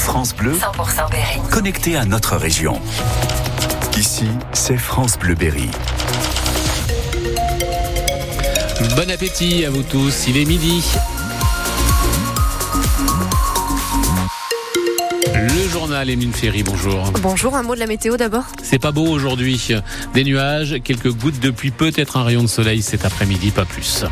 France Bleu, 100% Berry. connecté à notre région. Ici, c'est France Bleu Berry. Bon appétit à vous tous, il est midi. Le journal Émile Ferry, bonjour. Bonjour, un mot de la météo d'abord. C'est pas beau aujourd'hui. Des nuages, quelques gouttes de pluie, peut-être un rayon de soleil cet après-midi, pas plus.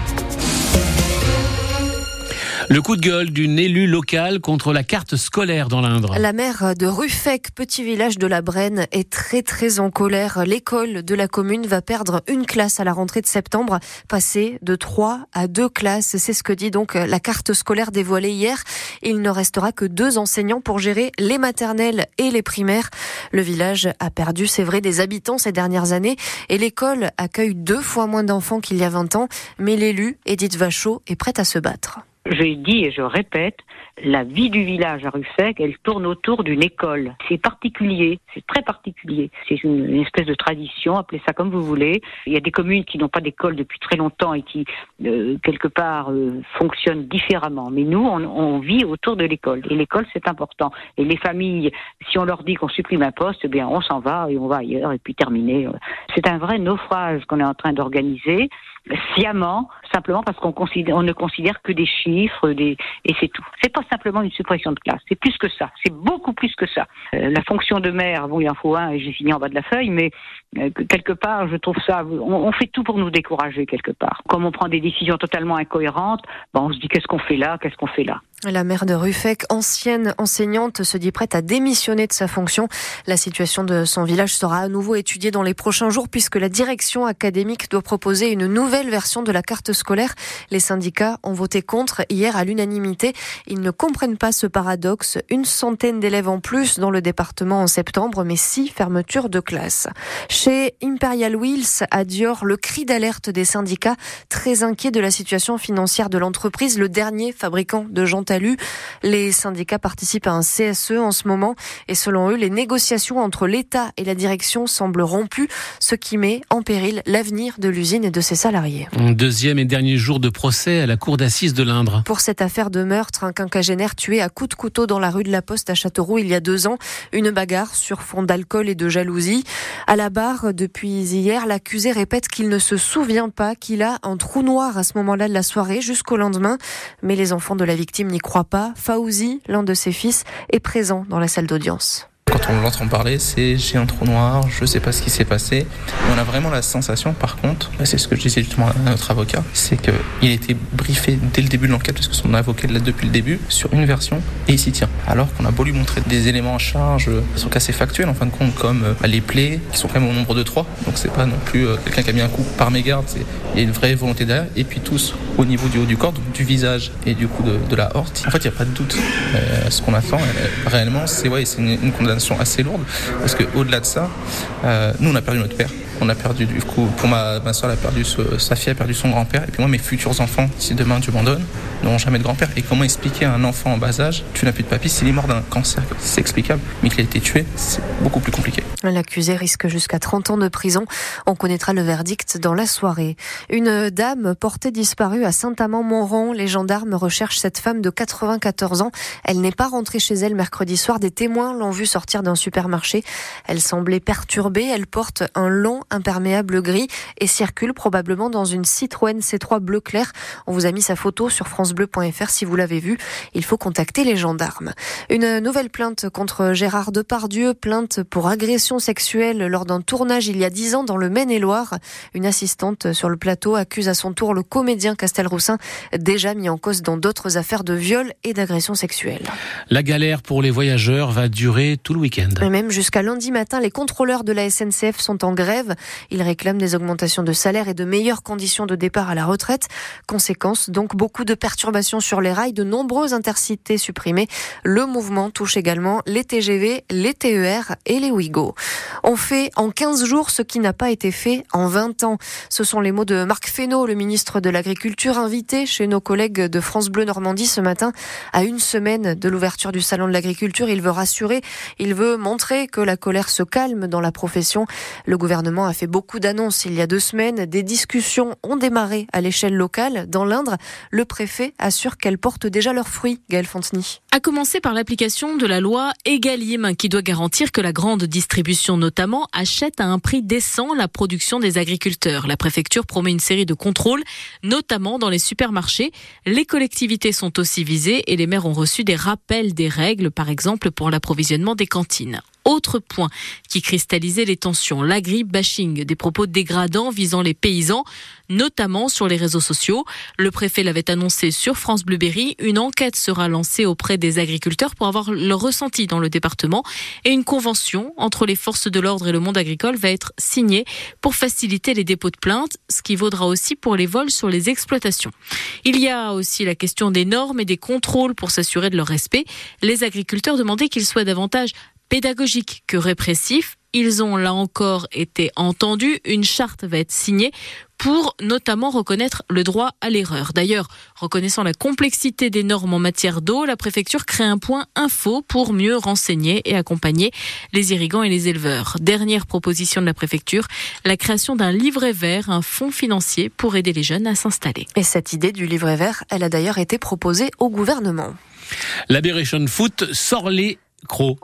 Le coup de gueule d'une élue locale contre la carte scolaire dans l'Indre. La maire de Ruffec, petit village de la Brenne, est très très en colère. L'école de la commune va perdre une classe à la rentrée de septembre, passer de trois à deux classes. C'est ce que dit donc la carte scolaire dévoilée hier. Il ne restera que deux enseignants pour gérer les maternelles et les primaires. Le village a perdu, c'est vrai, des habitants ces dernières années et l'école accueille deux fois moins d'enfants qu'il y a 20 ans. Mais l'élu, Edith Vachot, est prête à se battre. Je dis et je répète, la vie du village à Ruffec, elle tourne autour d'une école. C'est particulier, c'est très particulier. C'est une, espèce de tradition, appelez ça comme vous voulez. Il y a des communes qui n'ont pas d'école depuis très longtemps et qui, euh, quelque part, euh, fonctionnent différemment. Mais nous, on, on vit autour de l'école. Et l'école, c'est important. Et les familles, si on leur dit qu'on supprime un poste, eh bien, on s'en va et on va ailleurs et puis terminer. C'est un vrai naufrage qu'on est en train d'organiser sciemment, simplement parce qu'on on ne considère que des chiffres, des, et c'est tout. C'est pas simplement une suppression de classe, c'est plus que ça, c'est beaucoup plus que ça. Euh, la fonction de maire, bon, il en faut un et j'ai fini en bas de la feuille, mais quelque part, je trouve ça, on, on, fait tout pour nous décourager quelque part. Comme on prend des décisions totalement incohérentes, bon, on se dit qu'est-ce qu'on fait là, qu'est-ce qu'on fait là? La maire de Ruffec, ancienne enseignante, se dit prête à démissionner de sa fonction. La situation de son village sera à nouveau étudiée dans les prochains jours puisque la direction académique doit proposer une nouvelle version de la carte scolaire. Les syndicats ont voté contre hier à l'unanimité. Ils ne comprennent pas ce paradoxe. Une centaine d'élèves en plus dans le département en septembre, mais six fermetures de classe. Chez Imperial Wheels à Dior, le cri d'alerte des syndicats, très inquiets de la situation financière de l'entreprise, le dernier fabricant de jantes talus. Les syndicats participent à un CSE en ce moment et selon eux, les négociations entre l'État et la direction semblent rompues, ce qui met en péril l'avenir de l'usine et de ses salariés. Deuxième et dernier jour de procès à la cour d'assises de l'Indre. Pour cette affaire de meurtre, un quinquagénaire tué à coups de couteau dans la rue de la Poste à Châteauroux il y a deux ans, une bagarre sur fond d'alcool et de jalousie. À la barre, depuis hier, l'accusé répète qu'il ne se souvient pas qu'il a un trou noir à ce moment-là de la soirée jusqu'au lendemain, mais les enfants de la victime n'y croit pas. Faouzi, l'un de ses fils, est présent dans la salle d'audience. Quand on l'entend parler, c'est j'ai un trou noir, je sais pas ce qui s'est passé. on a vraiment la sensation, par contre, c'est ce que je disais justement à notre avocat, c'est qu'il a été briefé dès le début de l'enquête, parce que son avocat l'a depuis le début, sur une version, et il s'y tient. Alors qu'on a beau lui montrer des éléments en charge, qui sont assez factuels en fin de compte, comme les plaies, qui sont quand même au nombre de trois. Donc c'est pas non plus quelqu'un qui a mis un coup par mégarde, il y a une vraie volonté derrière. Et puis tous au niveau du haut du corps, donc du visage et du coup de, la horte. En fait, il n'y a pas de doute. Euh, ce qu'on attend euh, réellement, c'est ouais, une, une condamnation assez lourde parce que au-delà de ça, euh, nous on a perdu notre père. On a perdu du coup, pour ma, soeur, elle a perdu sa fille, a perdu son grand-père. Et puis moi, mes futurs enfants, si demain Dieu m'en donne, n'auront jamais de grand-père. Et comment expliquer à un enfant en bas âge, tu n'as plus de papy, s'il est mort d'un cancer, c'est explicable, mais qu'il a été tué, c'est beaucoup plus compliqué. L'accusé risque jusqu'à 30 ans de prison. On connaîtra le verdict dans la soirée. Une dame portée disparue à Saint-Amand-Montrond. Les gendarmes recherchent cette femme de 94 ans. Elle n'est pas rentrée chez elle mercredi soir. Des témoins l'ont vue sortir d'un supermarché. Elle semblait perturbée. Elle porte un long imperméable gris et circule probablement dans une Citroën C3 bleu clair. On vous a mis sa photo sur francebleu.fr si vous l'avez vue. Il faut contacter les gendarmes. Une nouvelle plainte contre Gérard Depardieu, plainte pour agression sexuelle lors d'un tournage il y a dix ans dans le Maine-et-Loire. Une assistante sur le plateau accuse à son tour le comédien Castelroussin, déjà mis en cause dans d'autres affaires de viol et d'agression sexuelle. La galère pour les voyageurs va durer tout le week-end. Et même jusqu'à lundi matin, les contrôleurs de la SNCF sont en grève. Ils réclament des augmentations de salaire et de meilleures conditions de départ à la retraite. Conséquence, donc beaucoup de perturbations sur les rails, de nombreuses intercités supprimées. Le mouvement touche également les TGV, les TER et les Ouigo. On fait en 15 jours ce qui n'a pas été fait en 20 ans. Ce sont les mots de Marc Fesneau, le ministre de l'Agriculture, invité chez nos collègues de France Bleu Normandie ce matin à une semaine de l'ouverture du Salon de l'Agriculture. Il veut rassurer, il veut montrer que la colère se calme dans la profession. Le gouvernement a fait beaucoup d'annonces il y a deux semaines. Des discussions ont démarré à l'échelle locale. Dans l'Indre, le préfet assure qu'elles portent déjà leurs fruits. Gaël Fontenay. A commencer par l'application de la loi Egalim qui doit garantir que la grande distribution notamment achète à un prix décent la production des agriculteurs. La préfecture promet une série de contrôles, notamment dans les supermarchés. Les collectivités sont aussi visées et les maires ont reçu des rappels des règles, par exemple pour l'approvisionnement des cantines. Autre point qui cristallisait les tensions, l'agri-bashing, des propos dégradants visant les paysans, notamment sur les réseaux sociaux. Le préfet l'avait annoncé sur France Bleu Berry. Une enquête sera lancée auprès des agriculteurs pour avoir leur ressenti dans le département et une convention entre les forces de l'ordre et le monde agricole va être signée pour faciliter les dépôts de plaintes, ce qui vaudra aussi pour les vols sur les exploitations. Il y a aussi la question des normes et des contrôles pour s'assurer de leur respect. Les agriculteurs demandaient qu'ils soient davantage pédagogique que répressif. Ils ont là encore été entendus. Une charte va être signée pour notamment reconnaître le droit à l'erreur. D'ailleurs, reconnaissant la complexité des normes en matière d'eau, la préfecture crée un point info pour mieux renseigner et accompagner les irrigants et les éleveurs. Dernière proposition de la préfecture, la création d'un livret vert, un fonds financier pour aider les jeunes à s'installer. Et cette idée du livret vert, elle a d'ailleurs été proposée au gouvernement. L'Aberration Foot sort les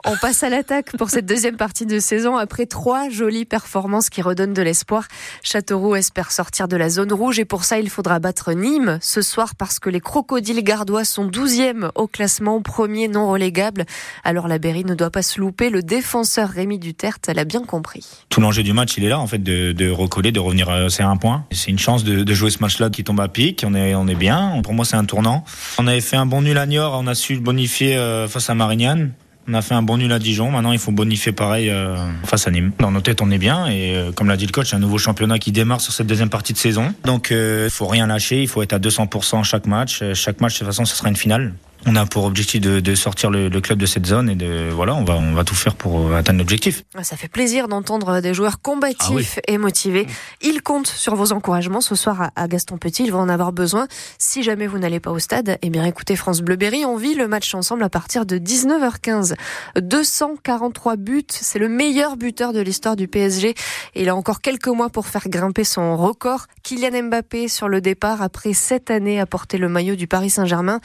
on passe à l'attaque pour cette deuxième partie de saison après trois jolies performances qui redonnent de l'espoir. Châteauroux espère sortir de la zone rouge et pour ça il faudra battre Nîmes ce soir parce que les crocodiles gardois sont 12e au classement, premier non relégable. Alors la Berry ne doit pas se louper. Le défenseur Rémi Duterte l'a bien compris. Tout l'enjeu du match il est là en fait de, recoller, de revenir euh, c'est un point. C'est une chance de, jouer ce match-là qui tombe à pic. On est, on est bien. Pour moi c'est un tournant. On avait fait un bon nul à Niort, on a su bonifier euh, face à Marignane. On a fait un bon nul à Dijon. Maintenant, il faut bonifier pareil euh, face à Nîmes. Dans nos têtes, on est bien. Et euh, comme l'a dit le coach, un nouveau championnat qui démarre sur cette deuxième partie de saison. Donc, euh, il faut rien lâcher. Il faut être à 200% chaque match. Chaque match, de toute façon, ce sera une finale on a pour objectif de, sortir le, club de cette zone et de voilà, on va on va tout faire pour atteindre l'objectif. Ça fait plaisir d'entendre des joueurs combatifs ah et motivés. Ils comptent sur vos encouragements ce soir à, Gaston Petit. Ils vont en avoir besoin. Si jamais vous n'allez pas au stade, eh bien écoutez France Bleu Berry, on vit le match ensemble à partir de 19h15. 243 buts, c'est le meilleur buteur de l'histoire du PSG. Et il a encore quelques mois pour faire grimper son record. Kylian Mbappé sur le départ après sept années à porter le maillot du Paris Saint-Germain.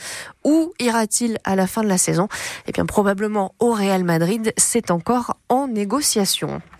Où ira-t-il à la fin de la saison? Eh bien, probablement au Real Madrid. C'est encore en négociation.